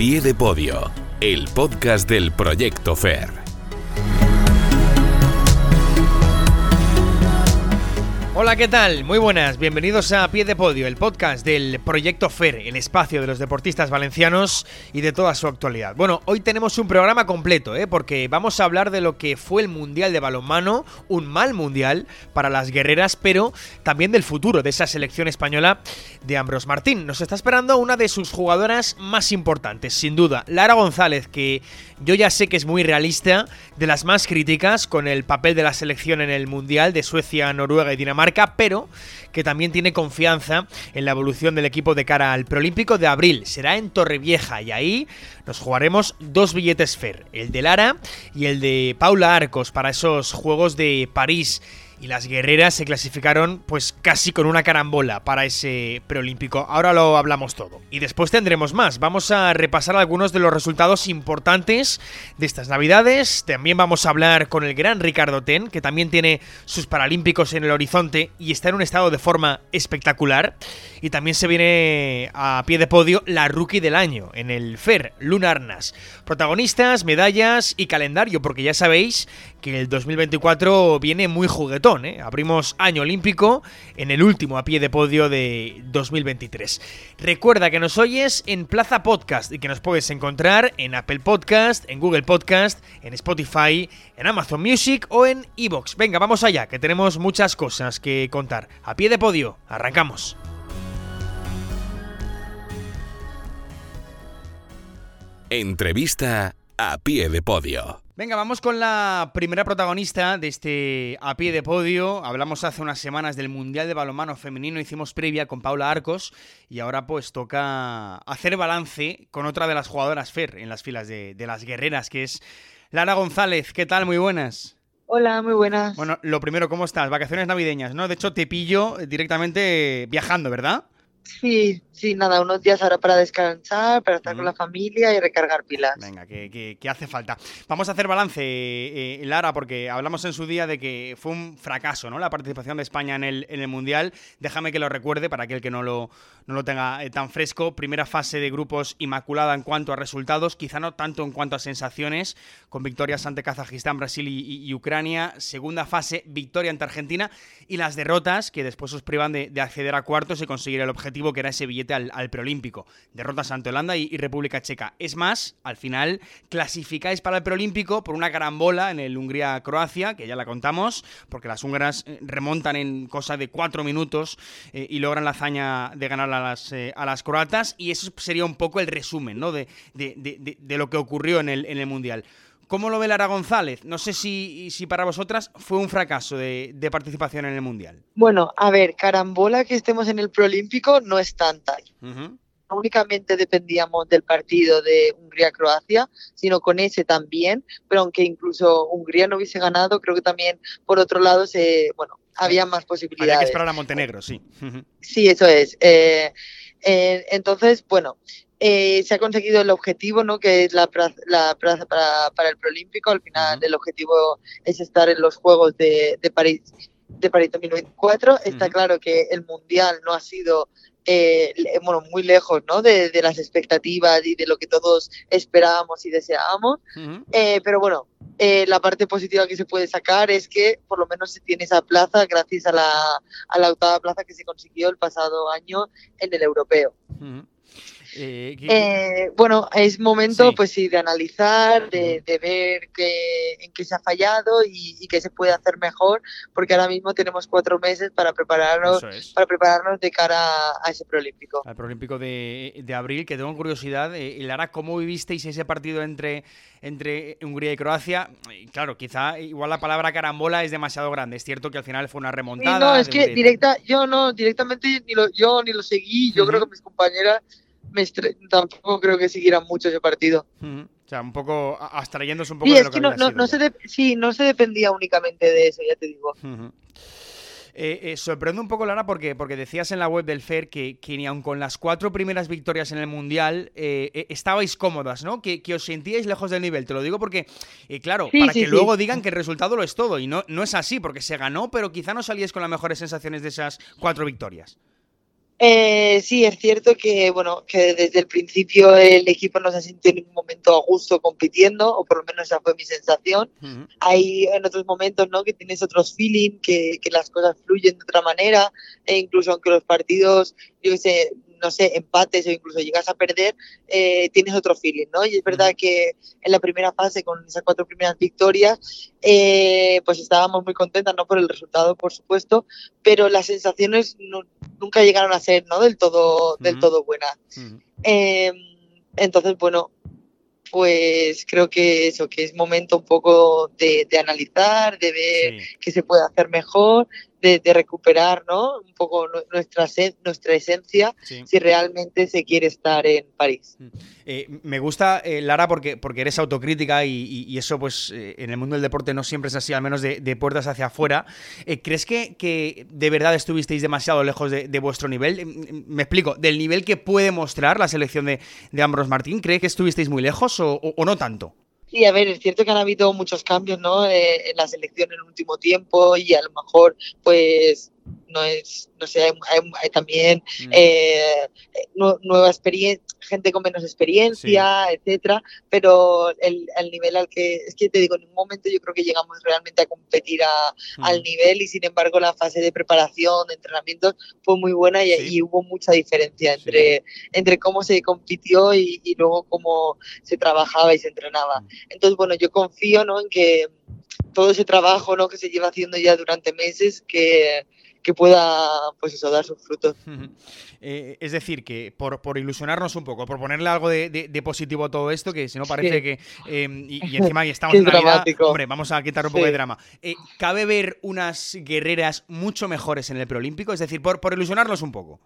pie de podio, el podcast del Proyecto FER. Hola, ¿qué tal? Muy buenas, bienvenidos a Pie de Podio, el podcast del Proyecto FER, el espacio de los deportistas valencianos y de toda su actualidad. Bueno, hoy tenemos un programa completo, ¿eh? porque vamos a hablar de lo que fue el Mundial de Balonmano, un mal Mundial para las guerreras, pero también del futuro de esa selección española de Ambros Martín. Nos está esperando una de sus jugadoras más importantes, sin duda, Lara González, que yo ya sé que es muy realista, de las más críticas con el papel de la selección en el Mundial de Suecia, Noruega y Dinamarca, pero que también tiene confianza en la evolución del equipo de cara al Prolímpico de abril. Será en Torrevieja y ahí nos jugaremos dos billetes FER, el de Lara y el de Paula Arcos para esos Juegos de París y las guerreras se clasificaron pues casi con una carambola para ese preolímpico. Ahora lo hablamos todo. Y después tendremos más. Vamos a repasar algunos de los resultados importantes de estas navidades. También vamos a hablar con el gran Ricardo Ten, que también tiene sus paralímpicos en el horizonte y está en un estado de forma espectacular. Y también se viene a pie de podio la rookie del año en el FER, Luna Arnas. Protagonistas, medallas y calendario, porque ya sabéis que el 2024 viene muy juguetón. ¿eh? Abrimos año olímpico en el último a pie de podio de 2023. Recuerda que nos oyes en Plaza Podcast y que nos puedes encontrar en Apple Podcast, en Google Podcast, en Spotify, en Amazon Music o en Evox. Venga, vamos allá, que tenemos muchas cosas que contar. A pie de podio, arrancamos. Entrevista a pie de podio. Venga, vamos con la primera protagonista de este a pie de podio. Hablamos hace unas semanas del Mundial de Balonmano Femenino, hicimos previa con Paula Arcos y ahora pues toca hacer balance con otra de las jugadoras FER en las filas de, de las guerreras, que es Lara González. ¿Qué tal? Muy buenas. Hola, muy buenas. Bueno, lo primero, ¿cómo estás? Vacaciones navideñas, ¿no? De hecho, te pillo directamente viajando, ¿verdad? Sí, sí, nada, unos días ahora para descansar, para estar con la familia y recargar pilas. Venga, que, que- que hace falta. Vamos a hacer balance, eh, Lara, porque hablamos en su día de que fue un fracaso, ¿no? La participación de España en el, en el Mundial. Déjame que lo recuerde para aquel que no lo, no lo tenga eh, tan fresco. Primera fase de grupos inmaculada en cuanto a resultados, quizá no tanto en cuanto a sensaciones, con victorias ante Kazajistán, Brasil y, y- y Ucrania. Segunda fase, victoria ante Argentina. Y las derrotas, que después os privan de, de acceder a cuartos y conseguir el objetivo que era ese billete al, al preolímpico. Derrotas ante Holanda y, República Checa. Es más, al final clasificáis para el preolímpico por una carambola en el Hungría-Croacia, que ya la contamos, porque las húngaras eh, remontan en cosa de cuatro minutos eh, y logran la hazaña de ganar a las, eh, a las croatas. Y eso sería un poco el resumen ¿no? de- de- de- de lo que ocurrió en el, en el Mundial. ¿Cómo lo ve Lara González? No sé si, si para vosotras fue un fracaso de, de participación en el Mundial. Bueno, a ver, carambola que estemos en el Prolímpico no es tanta. Ujú. No únicamente dependíamos del partido de Hungría-Croacia, sino con ese también, pero aunque incluso Hungría no hubiese ganado, creo que también por otro lado se, bueno, había más Habría que posibilidades. esperar a Montenegro, sí. Sí, eso es. Eh, eh, entonces, bueno, eh, se ha conseguido el objetivo, ¿no? Que es la plaza, la plaza para, para el Prolímpico. Al final, el objetivo es estar en los Juegos de, de París de París 2024. Está Ujú. claro que el Mundial no ha sido eh, bueno, muy lejos ¿no? de, de las expectativas y de lo que todos esperábamos y deseábamos. Eh, pero bueno, eh, la parte positiva que se puede sacar es que por lo menos se tiene esa plaza gracias a la, a la octava plaza que se consiguió el pasado año en el europeo. Eh, ¿qué- Eh, bueno, es momento Sí. pues sí de analizar, de, de ver qué, en qué se ha fallado y, y qué se puede hacer mejor, porque ahora mismo tenemos cuatro meses para prepararnos, es. para prepararnos de cara a ese preolímpico. Al Prolímpico de, de abril, que tengo curiosidad, eh, Lara, ¿cómo vivisteis ese partido entre, entre Hungría y Croacia? Y claro, quizá igual la palabra carambola es demasiado grande. Es cierto que al final fue una Sí, remontada. no, es que directa, yo no, directamente ni lo, yo ni lo seguí, yo creo Ujú. que mis compañeras me estre- tampoco creo que siguieran mucho ese partido. Ujú. O sea, un poco abstrayéndose un poco Sí, de es lo que, que no, había no, sido no ya. se de- sí, no se dependía únicamente de eso, ya te digo. Eh, eh, sorprende un poco, Lara, porque, porque decías en la web del FER que, que ni aun con las cuatro primeras victorias en el Mundial eh, estabais cómodas, ¿no? Que, que os sentíais lejos del nivel. Te lo digo porque, claro, Sí, para sí, que sí. luego digan que el resultado lo es todo. Y no, no es así, porque se ganó, pero quizá no salíais con las mejores sensaciones de esas cuatro victorias. Eh, sí, es cierto que bueno que desde el principio el equipo no se ha sentido en ningún momento a gusto compitiendo, o por lo menos esa fue mi sensación. Hay en otros momentos ¿no? que tienes otros feeling, que, que las cosas fluyen de otra manera, e incluso aunque los partidos, yo qué sé, no sé, empates o incluso llegas a perder, eh, tienes otro feeling, ¿no? Y es verdad que en la primera fase, con esas cuatro primeras victorias, eh, pues estábamos muy contentas, no por el resultado, por supuesto, pero las sensaciones nunca llegaron a ser, ¿no? Del todo, del todo buenas. Em, entonces, bueno, pues creo que eso, que es momento un poco de, analizar, de ver qué se puede hacer mejor, de, recuperar ¿no? un poco nuestra, nuestra esencia si realmente se quiere estar en París. Mm. Eh, me gusta, eh, Lara, porque, porque eres autocrítica y, eso pues eh, en el mundo del deporte no siempre es así, al menos de, puertas hacia afuera. ¿Crees que, que, de verdad estuvisteis demasiado lejos de, vuestro nivel? Me explico, del nivel que puede mostrar la selección de, de Ambros Martín, ¿crees que estuvisteis muy lejos o no tanto? Sí, a ver, es cierto que han habido muchos cambios ¿no? Eh, en la selección en el último tiempo y a lo mejor pues no es, no sé, hay, también mm. eh, nueva experiencia, gente con menos experiencia, etcétera, pero el, nivel al que, es que te digo, en un momento yo creo que llegamos realmente a competir al mm. nivel y sin embargo la fase de preparación, de entrenamientos fue muy buena y, hubo mucha diferencia entre, entre cómo se compitió y, luego cómo se trabajaba y se entrenaba. Mm. Entonces, bueno, yo confío ¿no? en que todo ese trabajo ¿no? que se lleva haciendo ya durante meses, que, que pueda pues eso, dar sus frutos. Eh, es decir, que por, por, ilusionarnos un poco, por ponerle algo de, positivo a todo esto, que si no parece que. Em, y, encima y estamos en Navidad. Hombre, vamos a quitar un poco de drama. Eh, ¿Cabe ver unas guerreras mucho mejores en el preolímpico? Es decir, por, por ilusionarnos un poco.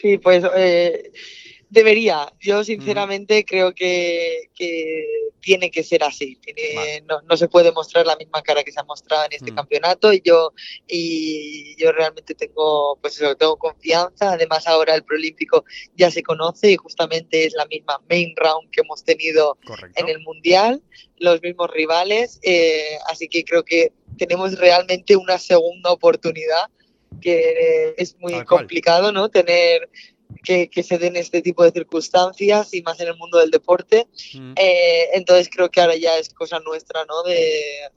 Sí, pues. Eh, debería. Yo sinceramente creo que, tiene que ser así. no, se puede mostrar la misma cara que se ha mostrado en este mm. campeonato y yo y yo realmente tengo pues eso, tengo confianza. Además ahora el Prolímpico ya se conoce y justamente es la misma main round que hemos tenido en el mundial, los mismos rivales. Eh, así que creo que tenemos realmente una segunda oportunidad que es muy complicado, ¿no? Tener que, se den este tipo de circunstancias y más en el mundo del deporte. Mm. Eh, entonces creo que ahora ya es cosa nuestra, ¿no? De,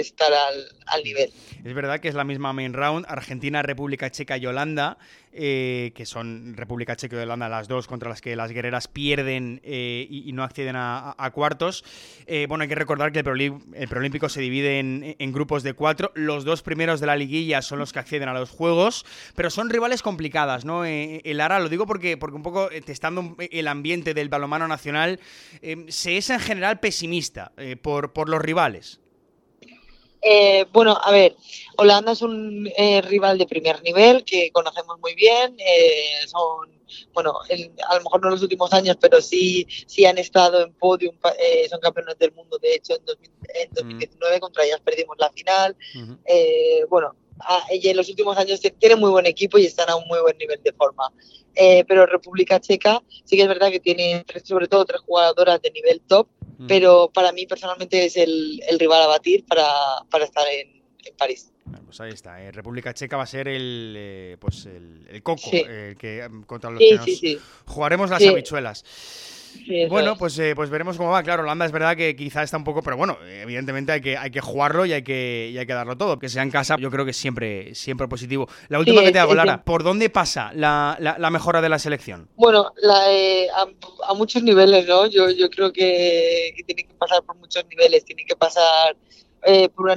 estar al, nivel. Es verdad que es la misma main round, Argentina, República Checa y Holanda, eh, que son República Checa y Holanda las dos contra las que las guerreras pierden eh, y, no acceden a, cuartos. Eh, bueno, hay que recordar que el, preolímpico se divide en, grupos de cuatro. Los dos primeros de la liguilla son los que acceden a los juegos, pero son rivales complicadas, ¿no? el ARA, lo digo porque, porque un poco testando el ambiente del balomano nacional, se es en general pesimista por, por los rivales. Eh, bueno, a ver, Holanda es un eh, rival de primer nivel que conocemos muy bien. Eh, son, bueno, a lo mejor no en los últimos años, pero sí, sí han estado en podium, son campeones del mundo. De hecho, en, 2019 contra ellas perdimos la final. bueno, y en los últimos años tienen muy buen equipo y están a un muy buen nivel de forma. pero República Checa sí que es verdad que tiene sobre todo tres jugadoras de nivel top Mm. pero para mí personalmente es el, rival a batir para, estar en, París. pues ahí está. Eh, República Checa va a ser el, eh, pues el, coco que, contra los que jugaremos las habichuelas bueno, pues, eh, pues veremos cómo va. Claro, Holanda es verdad que quizá está un poco, pero bueno, evidentemente hay que, hay que jugarlo y hay que, hay que darlo todo. Que sea en casa, yo creo que siempre, siempre positivo. La última que te hago, Lara, ¿por dónde pasa la, la, mejora de la selección? Bueno, eh, a, muchos niveles, ¿no? Yo, yo creo que, tiene que pasar por muchos niveles. Tiene que pasar eh, por,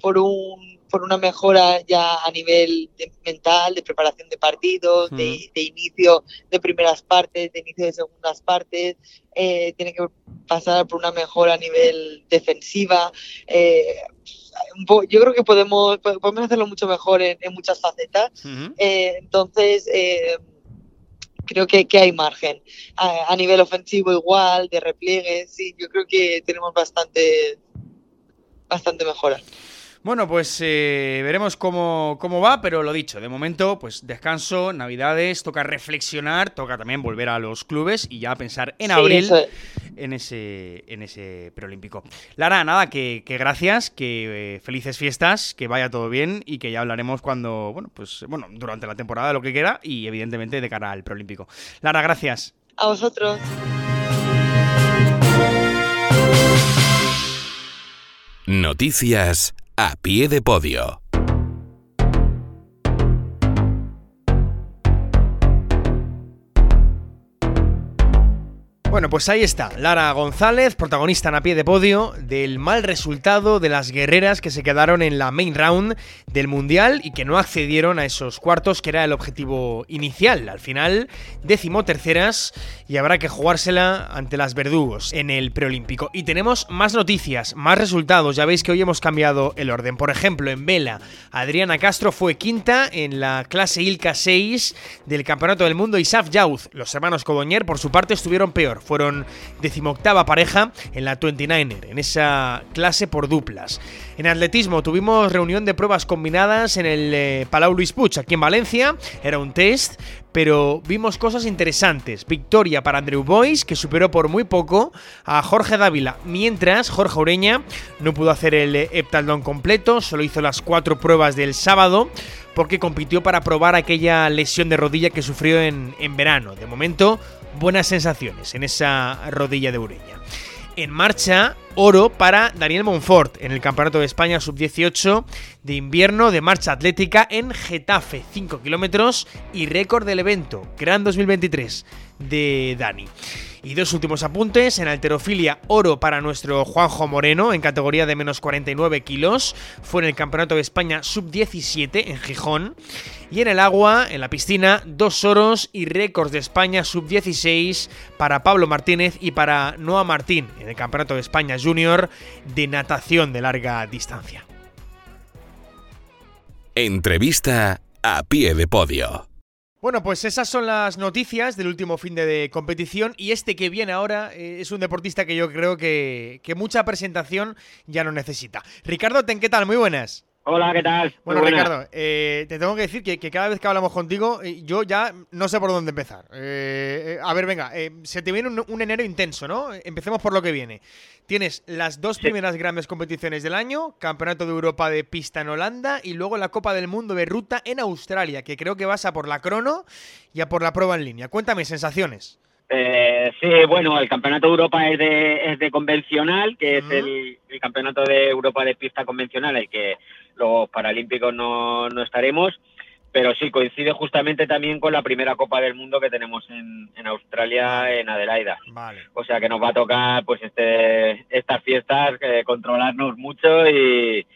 por un por una mejora ya a nivel mental, de preparación de partidos, de, inicio de primeras partes, de inicio de segundas partes. Eh, tiene que pasar por una mejora a nivel defensiva. Eh, yo creo que podemos, podemos hacerlo mucho mejor en, muchas facetas. Eh, entonces, creo que, que, hay margen. A, nivel ofensivo igual, de repliegues, sí, yo creo que tenemos bastante, bastante mejora. Bueno, pues eh, veremos cómo, va, pero lo dicho, de momento, pues descanso, navidades, toca reflexionar, toca también volver a los clubes y ya pensar en abril en ese, en ese preolímpico. Lara, nada, que, gracias, que eh, felices fiestas, que vaya todo bien y que ya hablaremos cuando, bueno, pues bueno, durante la temporada, lo que quiera y evidentemente de cara al preolímpico. Lara, gracias. A vosotros. Noticias a pie de podio. Bueno, pues ahí está, Lara González, protagonista en a pie de podio del mal resultado de las guerreras que se quedaron en la main round del Mundial y que no accedieron a esos cuartos, que era el objetivo inicial. Al final, décimo terceras y habrá que jugársela ante las verdugos en el preolímpico. Y tenemos más noticias, más resultados. Ya veis que hoy hemos cambiado el orden. Por ejemplo, en vela, Adriana Castro fue quinta en la clase Ilka 6 del Campeonato del Mundo y Saf. Los hermanos Codoñer, por su parte, estuvieron peor fueron decimoctava pareja en la 29er, en esa clase por duplas. En atletismo tuvimos reunión de pruebas combinadas en el eh, Palau Luis Puig, aquí en Valencia. Era un test, pero vimos cosas interesantes. Victoria para Andrew Boyce, que superó por muy poco a Jorge Dávila, mientras Jorge Ureña no pudo hacer el eh, heptatlón completo, solo hizo las cuatro pruebas del sábado porque compitió para probar aquella lesión de rodilla que sufrió en, en verano. De momento, buenas sensaciones en esa rodilla de Ureña. En marcha, oro para Daniel Monfort en el Campeonato de España Sub-18 de invierno de marcha atlética en Getafe, 5 kilómetros y récord del evento, Gran 2023 de Dani. Y dos últimos apuntes. En alterofilia, oro para nuestro Juanjo Moreno en categoría de menos 49 kilos. Fue en el Campeonato de España Sub-17 en Gijón. Y en el agua, en la piscina, dos oros y récords de España Sub-16 para Pablo Martínez y para Noah Martín en el Campeonato de España Junior de natación de larga distancia. Entrevista a pie de podio. Bueno, pues esas son las noticias del último fin de, competición y este que viene ahora eh, es un deportista que yo creo que, mucha presentación ya no necesita. Ricardo Ten, ¿qué tal? Muy buenas. Hola, ¿qué tal? Bueno, Ricardo, eh, te tengo que decir que, cada vez que hablamos contigo, eh, yo ya no sé por dónde empezar. a ver, venga, se te viene un, enero intenso, ¿no? Empecemos por lo que viene. Tienes las dos primeras grandes competiciones del año, Campeonato de Europa de pista en Holanda y luego la Copa del Mundo de ruta en Australia, que creo que vas a por la crono y a por la prueba en línea. Cuéntame, sensaciones. Eh, sí, bueno, el Campeonato de Europa es de, es de convencional, que es el, Campeonato de Europa de pista convencional, el que los Paralímpicos no, no estaremos pero sí coincide justamente también con la primera Copa del Mundo que tenemos en, Australia, en Adelaida. O sea que nos va a tocar, pues, este, estas fiestas, eh, controlarnos mucho y,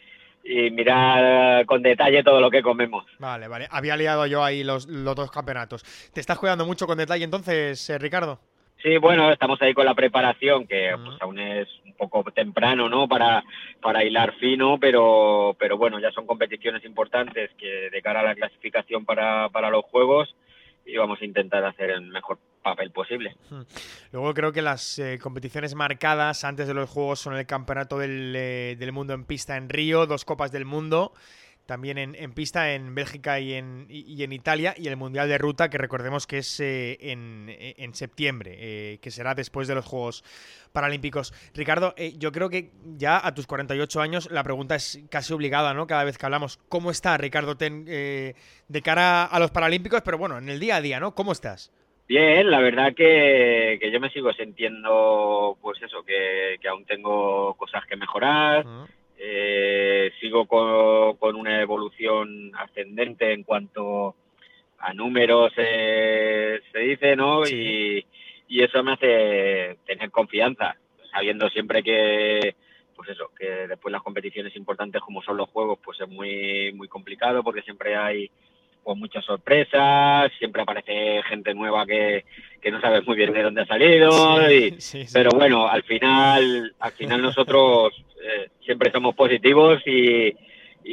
mirar con detalle todo lo que comemos. Vale, vale. Había liado yo ahí los, los dos campeonatos. ¿Te estás cuidando mucho con detalle entonces, eh, Ricardo? Sí, bueno, estamos ahí con la preparación, que pues, aún es un poco temprano, ¿no? Para, para hilar fino, pero, pero bueno, ya son competiciones importantes que de cara a la clasificación para, para los Juegos y vamos a intentar hacer el mejor papel posible. Luego creo que las eh, competiciones marcadas antes de los Juegos son el Campeonato del, eh, del Mundo en pista en Río, dos Copas del Mundo también en, pista en Bélgica y en, y, en, Italia, y el Mundial de Ruta, que recordemos que es eh, en, septiembre, eh, que será después de los Juegos Paralímpicos. Ricardo, eh, yo creo que ya a tus 48 años la pregunta es casi obligada, ¿no? Cada vez que hablamos, ¿cómo está Ricardo Ten de cara a los Paralímpicos? Pero bueno, en el día a día, ¿no? ¿Cómo estás? Bien, la verdad que, yo me sigo sintiendo, pues eso, que, aún tengo cosas que mejorar. Eh, sigo con, una evolución ascendente en cuanto a números eh, se dice, ¿no? Y, eso me hace tener confianza, sabiendo siempre que, pues eso, que después las competiciones importantes como son los juegos, pues es muy, muy complicado porque siempre hay pues muchas sorpresas, siempre aparece gente nueva que, que no sabes muy bien de dónde ha salido, y, pero bueno, al final, al final nosotros eh, siempre somos positivos y,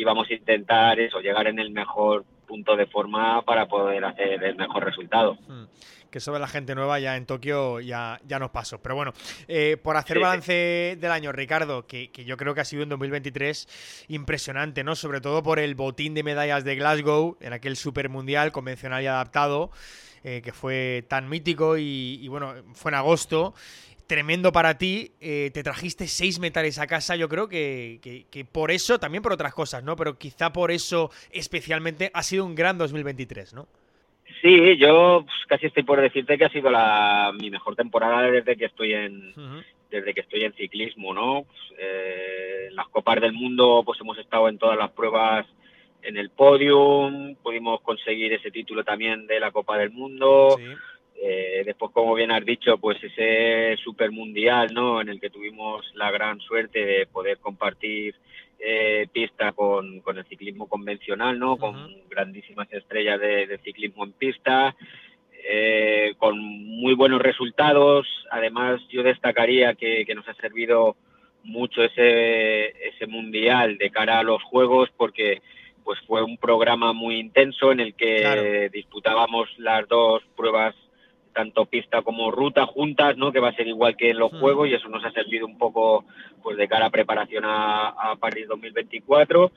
vamos a intentar eso, llegar en el mejor punto de forma para poder hacer el mejor resultado. Hmm. Que sobre la gente nueva ya en Tokio ya, ya nos pasó. Pero bueno, eh, por hacer balance del año, Ricardo, que, que, yo creo que ha sido en 2023 impresionante, ¿no? Sobre todo por el botín de medallas de Glasgow en aquel super mundial convencional y adaptado. Eh, que fue tan mítico y, y, bueno, fue en agosto tremendo para ti. Eh, te trajiste seis metales a casa, yo creo que, que, por eso, también por otras cosas, ¿no? Pero quizá por eso especialmente ha sido un gran 2023, ¿no? Sí, yo pues, casi estoy por decirte que ha sido la, mi mejor temporada desde que estoy en, desde que estoy en ciclismo, ¿no? Pues, eh, las copas del mundo, pues hemos estado en todas las pruebas en el podium, pudimos conseguir ese título también de la Copa del Mundo. Eh, después, como bien has dicho, pues ese super mundial, ¿no? En el que tuvimos la gran suerte de poder compartir eh, pista con, el ciclismo convencional, ¿no? Con grandísimas estrellas de, ciclismo en pista. Eh, con muy buenos resultados. Además, yo destacaría que, nos ha servido mucho ese, ese mundial de cara a los juegos porque pues fue un programa muy intenso en el que disputábamos las dos pruebas tanto pista como ruta juntas, ¿no? Que va a ser igual que en los juegos y eso nos ha servido un poco pues de cara a preparación a, a París 2024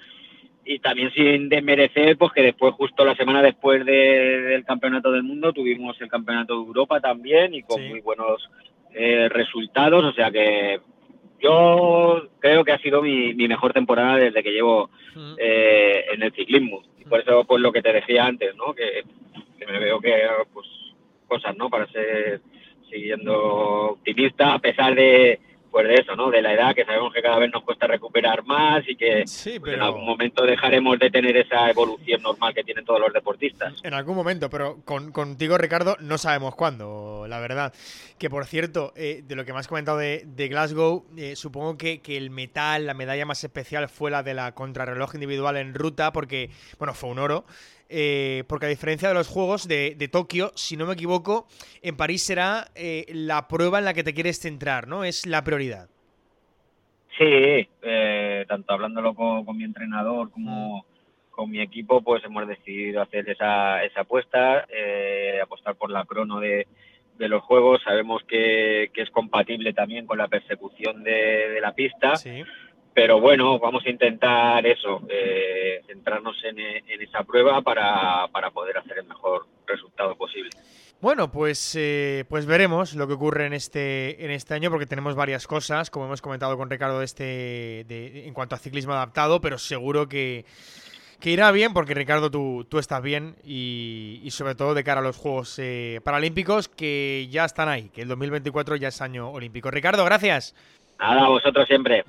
y también sin desmerecer pues que después justo la semana después del campeonato del mundo tuvimos el campeonato de Europa también y con muy buenos eh, resultados. O sea que yo creo que ha sido mi, mejor temporada desde que llevo eh, en el ciclismo. Y por eso pues lo que te decía antes no que, que me veo que pues cosas no para ser siguiendo optimista a pesar de pues de eso, ¿no? De la edad, que sabemos que cada vez nos cuesta recuperar más y que pues, en algún momento dejaremos de tener esa evolución normal que tienen todos los deportistas. En algún momento, pero con, contigo, Ricardo, no sabemos cuándo, la verdad. Que por cierto, eh, de lo que me has comentado de, Glasgow, eh, supongo que, que, el metal, la medalla más especial fue la de la contrarreloj individual en ruta, porque, bueno, fue un oro. Eh, porque a diferencia de los Juegos de, Tokio, si no me equivoco, en París será eh, la prueba en la que te quieres centrar, ¿no? Es la prioridad. Sí, eh, tanto hablándolo con, mi entrenador como mm. con mi equipo, pues hemos decidido hacer esa, esa apuesta, apostar por la crono de, los juegos. Sabemos que, es compatible también con la persecución de, de la pista. Sí pero bueno, vamos a intentar eso, eh, centrarnos en, esa prueba para, poder hacer el mejor resultado posible. Bueno, pues, eh, pues veremos lo que ocurre en este, en este año, porque tenemos varias cosas, como hemos comentado con Ricardo, este, de, en cuanto a ciclismo adaptado, pero seguro que, irá bien, porque Ricardo, tú, tú estás bien y, sobre todo de cara a los Juegos eh, Paralímpicos, que ya están ahí, que el 2024 ya es año olímpico. Ricardo, gracias. Nada, a vosotros siempre.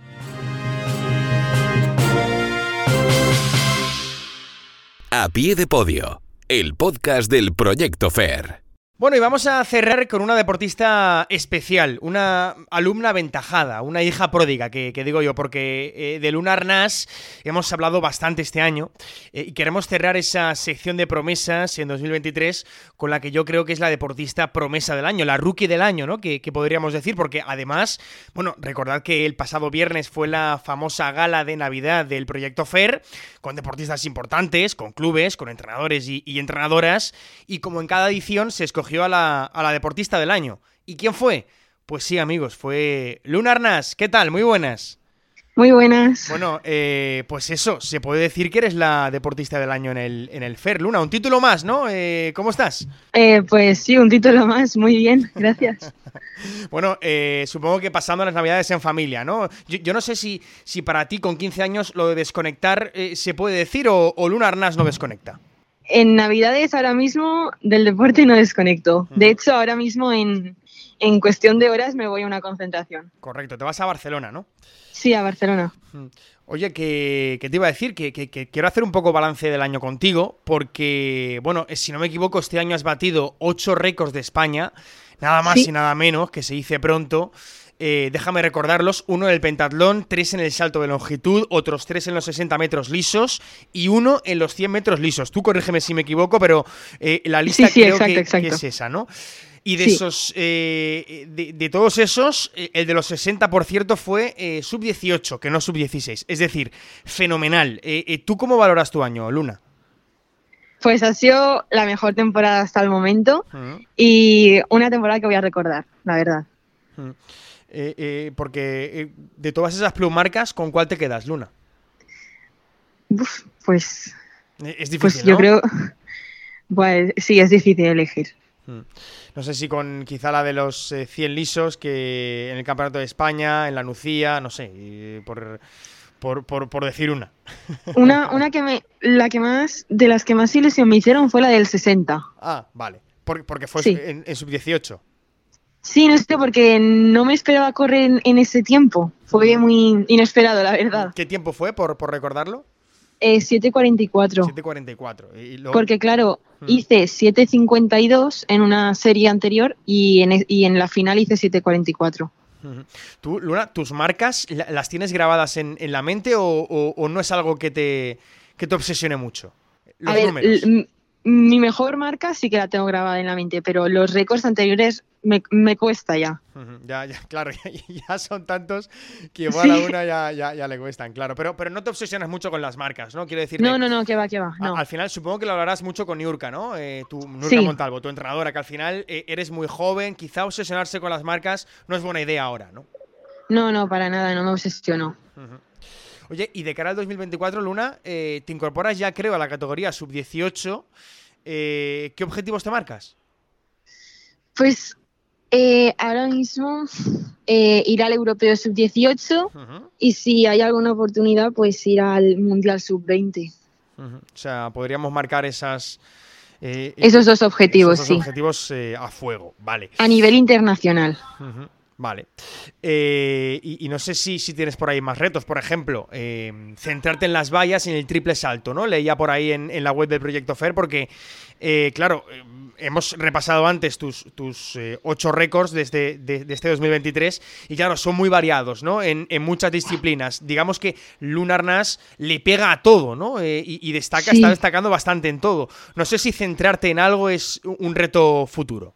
A pie de podio, el podcast del Proyecto FAIR. Bueno, y vamos a cerrar con una deportista especial, una alumna aventajada, una hija pródiga, que, digo yo, porque eh, de Luna Arnaz hemos hablado bastante este año eh, y queremos cerrar esa sección de promesas en 2023 con la que yo creo que es la deportista promesa del año, la rookie del año, ¿no? Que, podríamos decir, porque además, bueno, recordad que el pasado viernes fue la famosa gala de Navidad del Proyecto FAIR, con deportistas importantes, con clubes, con entrenadores y, y entrenadoras, y como en cada edición se escogió a la, a la deportista del año. ¿Y quién fue? Pues sí, amigos, fue Luna Arnaz. ¿Qué tal? Muy buenas. Muy buenas. Bueno, eh, pues eso, se puede decir que eres la deportista del año en el, en el FER. Luna, un título más, ¿no? Eh, ¿Cómo estás? Eh, pues sí, un título más, muy bien, gracias. bueno, supongo que pasando las navidades en familia, ¿no? Yo, no sé si, si para ti con 15 años lo de desconectar se puede decir o, o Luna Arnaz no desconecta. En Navidades ahora mismo del deporte no desconecto. De hecho, ahora mismo en, cuestión de horas me voy a una concentración. Correcto, te vas a Barcelona, ¿no? Sí, a Barcelona. Oye, que, te iba a decir que, quiero hacer un poco balance del año contigo, porque, bueno, eh, si no me equivoco, este año has batido ocho récords de España, nada más y nada menos, que se dice pronto. Eh, déjame recordarlos, uno en el pentatlón, tres en el salto de longitud, otros tres en los 60 metros lisos y uno en los 100 metros lisos. Tú corrígeme si me equivoco, pero eh, la lista creo que, es esa, ¿no? Y de esos, eh, de, todos esos, el de los 60, por cierto, fue sub-18, que no sub-16. Es decir, fenomenal. ¿Tú cómo valoras tu año, Luna? Pues ha sido la mejor temporada hasta el momento y una temporada que voy a recordar, la verdad. Eh, eh, porque eh, de todas esas plumarcas, ¿con cuál te quedas, Luna? pues. Es difícil. Pues yo creo. Pues sí, es difícil elegir. Mm. No sé si con quizá la de los 100 lisos que en el Campeonato de España, en la Nucía, no sé, por, por, decir una. Una, una que me, la que más, de las que más ilusión me hicieron fue la del 60. Ah, vale. porque fue en, sub-18. Sí, no sé, porque no me esperaba correr en, ese tiempo. Fue muy inesperado, la verdad. ¿Qué tiempo fue, por, por recordarlo? Eh, 7.44. 7.44. Porque claro, hmm. hice 7.52 en una serie anterior y en, y en la final hice 7.44. ¿Tú, Luna, tus marcas las tienes grabadas en, la mente o, no es algo que te, que te obsesione mucho? Los números. Mi mejor marca sí que la tengo grabada en la mente, pero los récords anteriores me, me cuesta ya. Ya, ya, claro, ya, son tantos que igual a una ya, ya, le cuestan, claro. Pero, pero no te obsesionas mucho con las marcas, ¿no? Quiero decir. No, no, no, que va, que va. al final supongo que lo hablarás mucho con Niurka, ¿no? Eh, tu Niurka Montalvo, tu entrenadora, que al final eh, eres muy joven, quizá obsesionarse con las marcas no es buena idea ahora, ¿no? No, no, para nada, no me obsesiono. Oye, y de cara al 2024, Luna, eh, te incorporas ya, creo, a la categoría sub-18. Eh, ¿Qué objetivos te marcas? Pues eh, ahora mismo ir al Europeo Sub-18 y si hay alguna oportunidad, pues ir al Mundial Sub-20. O sea, podríamos marcar esas... esos dos objetivos, esos dos sí. objetivos a fuego, vale. A nivel internacional. Vale. Eh, y, no sé si, si, tienes por ahí más retos. Por ejemplo, eh, centrarte en las vallas y en el triple salto, ¿no? Leía por ahí en, la web del Proyecto FER porque, eh, claro, hemos repasado antes tus, tus ocho récords desde de, este 2023 y, claro, son muy variados, ¿no? En, muchas disciplinas. Digamos que Lunar Nash le pega a todo, ¿no? y, destaca, está destacando bastante en todo. No sé si centrarte en algo es un reto futuro.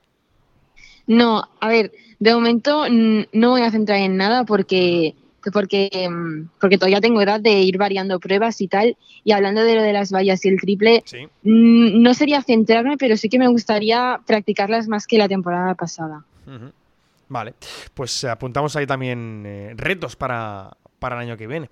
No, a ver, de momento no voy a centrar en nada porque porque, mm, porque todavía tengo edad de ir variando pruebas y tal. Y hablando de lo de las vallas y el triple, no sería centrarme, pero sí que me gustaría practicarlas más que la temporada pasada. Vale, pues apuntamos ahí también eh, retos para, para el año que viene.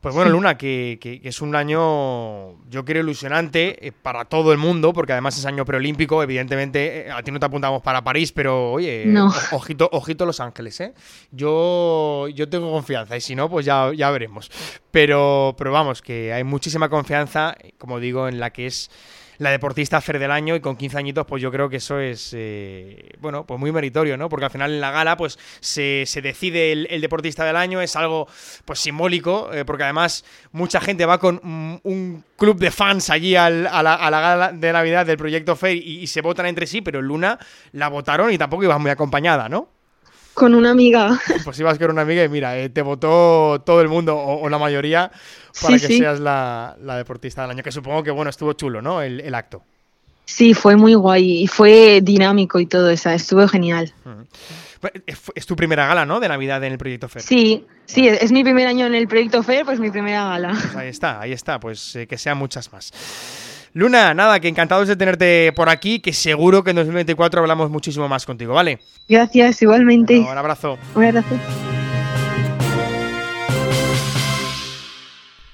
Pues bueno, Luna, que, es un año, yo creo, ilusionante eh, para todo el mundo, porque además es año preolímpico, evidentemente, eh, a ti no te apuntamos para París, pero oye, ojito, ojito Los Ángeles, ¿eh? Yo, yo tengo confianza, y si no, pues ya, ya veremos. Pero, pero vamos, que hay muchísima confianza, como digo, en la que es la deportista Fer del año y con 15 añitos pues yo creo que eso es eh, bueno pues muy meritorio no porque al final en la gala pues se, decide el, deportista del año es algo pues simbólico eh, porque además mucha gente va con un club de fans allí a, la, gala de Navidad del proyecto Fer y, se votan entre sí pero Luna la votaron y tampoco iba muy acompañada ¿no? Con una amiga. Pues ibas con una amiga y mira, eh, te votó todo el mundo o, la mayoría para que seas la, deportista del año. Que supongo que bueno, estuvo chulo, ¿no? El, acto. Sí, fue muy guay y fue dinámico y todo eso, estuvo genial. Pues, es tu primera gala, ¿no? De Navidad en el Proyecto FER. Sí, sí, es mi primer año en el Proyecto FER, pues mi primera gala. Pues ahí está, ahí está, pues eh, que sean muchas más. Luna, nada, que encantados de tenerte por aquí, que seguro que en 2024 hablamos muchísimo más contigo, ¿vale? Gracias, igualmente. un abrazo. Un abrazo.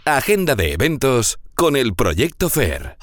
Agenda de eventos con el Proyecto FAIR.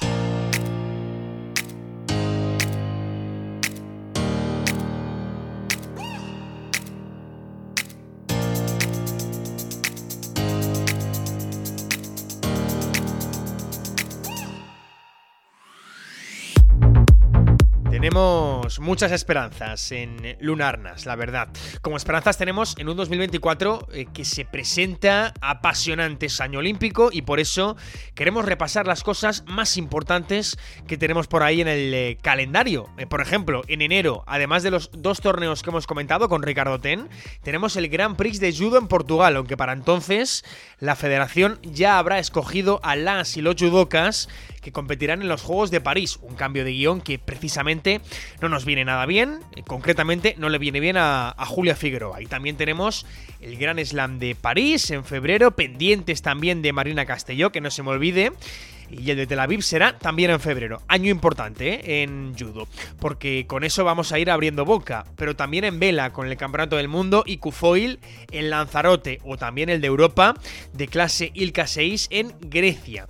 Muchas esperanzas en Lunarnas, la verdad. Como esperanzas tenemos en un 2024 eh, que se presenta apasionante, es año olímpico y por eso queremos repasar las cosas más importantes que tenemos por ahí en el eh, calendario. Eh, por ejemplo, en enero, además de los dos torneos que hemos comentado con Ricardo Ten, tenemos el Grand Prix de Judo en Portugal, aunque para entonces la federación ya habrá escogido a las y los judocas que competirán en los Juegos de París. Un cambio de guion que precisamente no nos viene nada bien. Eh, concretamente no le viene bien a, Julia Figueroa. Y también tenemos el Gran Slam de París en febrero, pendientes también de Marina Castelló, que no se me olvide. Y el de Tel Aviv será también en febrero. Año importante ¿eh? en judo. Porque con eso vamos a ir abriendo boca. Pero también en vela con el Campeonato del Mundo y Kufoil en Lanzarote. O también el de Europa de clase Ilka 6 en Grecia.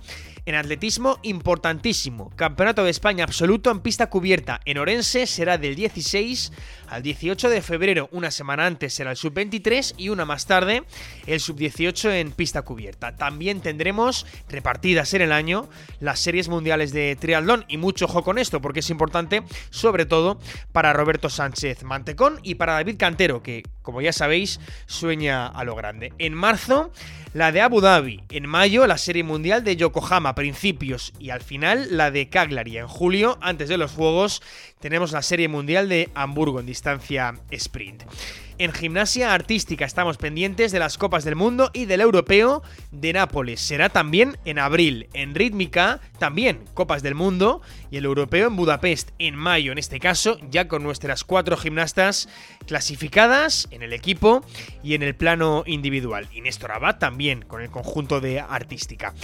En atletismo, importantísimo. Campeonato de España absoluto en pista cubierta. En Orense será del 16 al 18 de febrero. Una semana antes será el sub-23 y una más tarde el sub-18 en pista cubierta. También tendremos repartidas en el año las series mundiales de triatlón y mucho ojo con esto porque es importante sobre todo para Roberto Sánchez Mantecón y para David Cantero que como ya sabéis sueña a lo grande. En marzo la de Abu Dhabi, en mayo la serie mundial de Yokohama, principios y al final la de Cagliari. En julio, antes de los Juegos, tenemos la serie mundial de Hamburgo en distancia sprint. En gimnasia artística estamos pendientes de las Copas del Mundo y del Europeo de Nápoles. Será también en abril. En rítmica también Copas del Mundo y el Europeo en Budapest en mayo, en este caso ya con nuestras cuatro gimnastas clasificadas en el equipo y en el plano individual. Y Néstor Abad también con el conjunto de artística.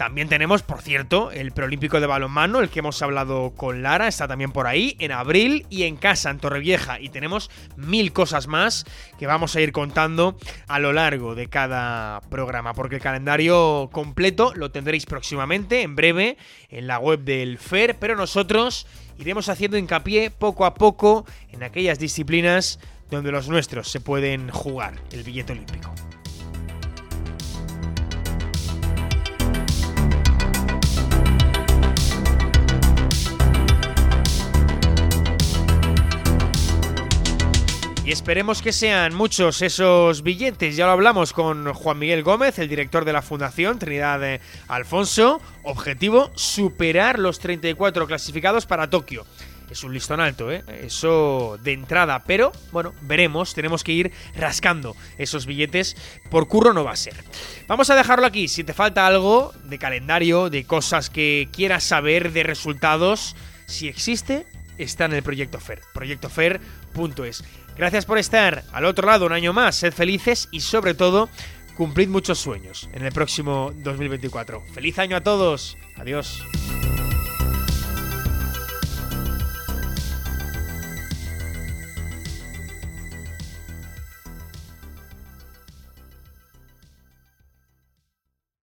También tenemos, por cierto, el preolímpico de balonmano, el que hemos hablado con Lara, está también por ahí, en abril y en casa, en Torrevieja. Y tenemos mil cosas más que vamos a ir contando a lo largo de cada programa, porque el calendario completo lo tendréis próximamente, en breve, en la web del FER, pero nosotros iremos haciendo hincapié poco a poco en aquellas disciplinas donde los nuestros se pueden jugar el billete olímpico. Y esperemos que sean muchos esos billetes. Ya lo hablamos con Juan Miguel Gómez, el director de la Fundación Trinidad Alfonso. Objetivo, superar los 34 clasificados para Tokio. Es un listón alto, ¿eh? Eso de entrada, pero bueno, veremos, tenemos que ir rascando esos billetes, por curro no va a ser. Vamos a dejarlo aquí, si te falta algo de calendario, de cosas que quieras saber, de resultados, si existe, está en el Proyecto FER, proyectofer.es. Gracias por estar al otro lado un año más, sed felices y sobre todo cumplid muchos sueños en el próximo 2024. Feliz año a todos, adiós.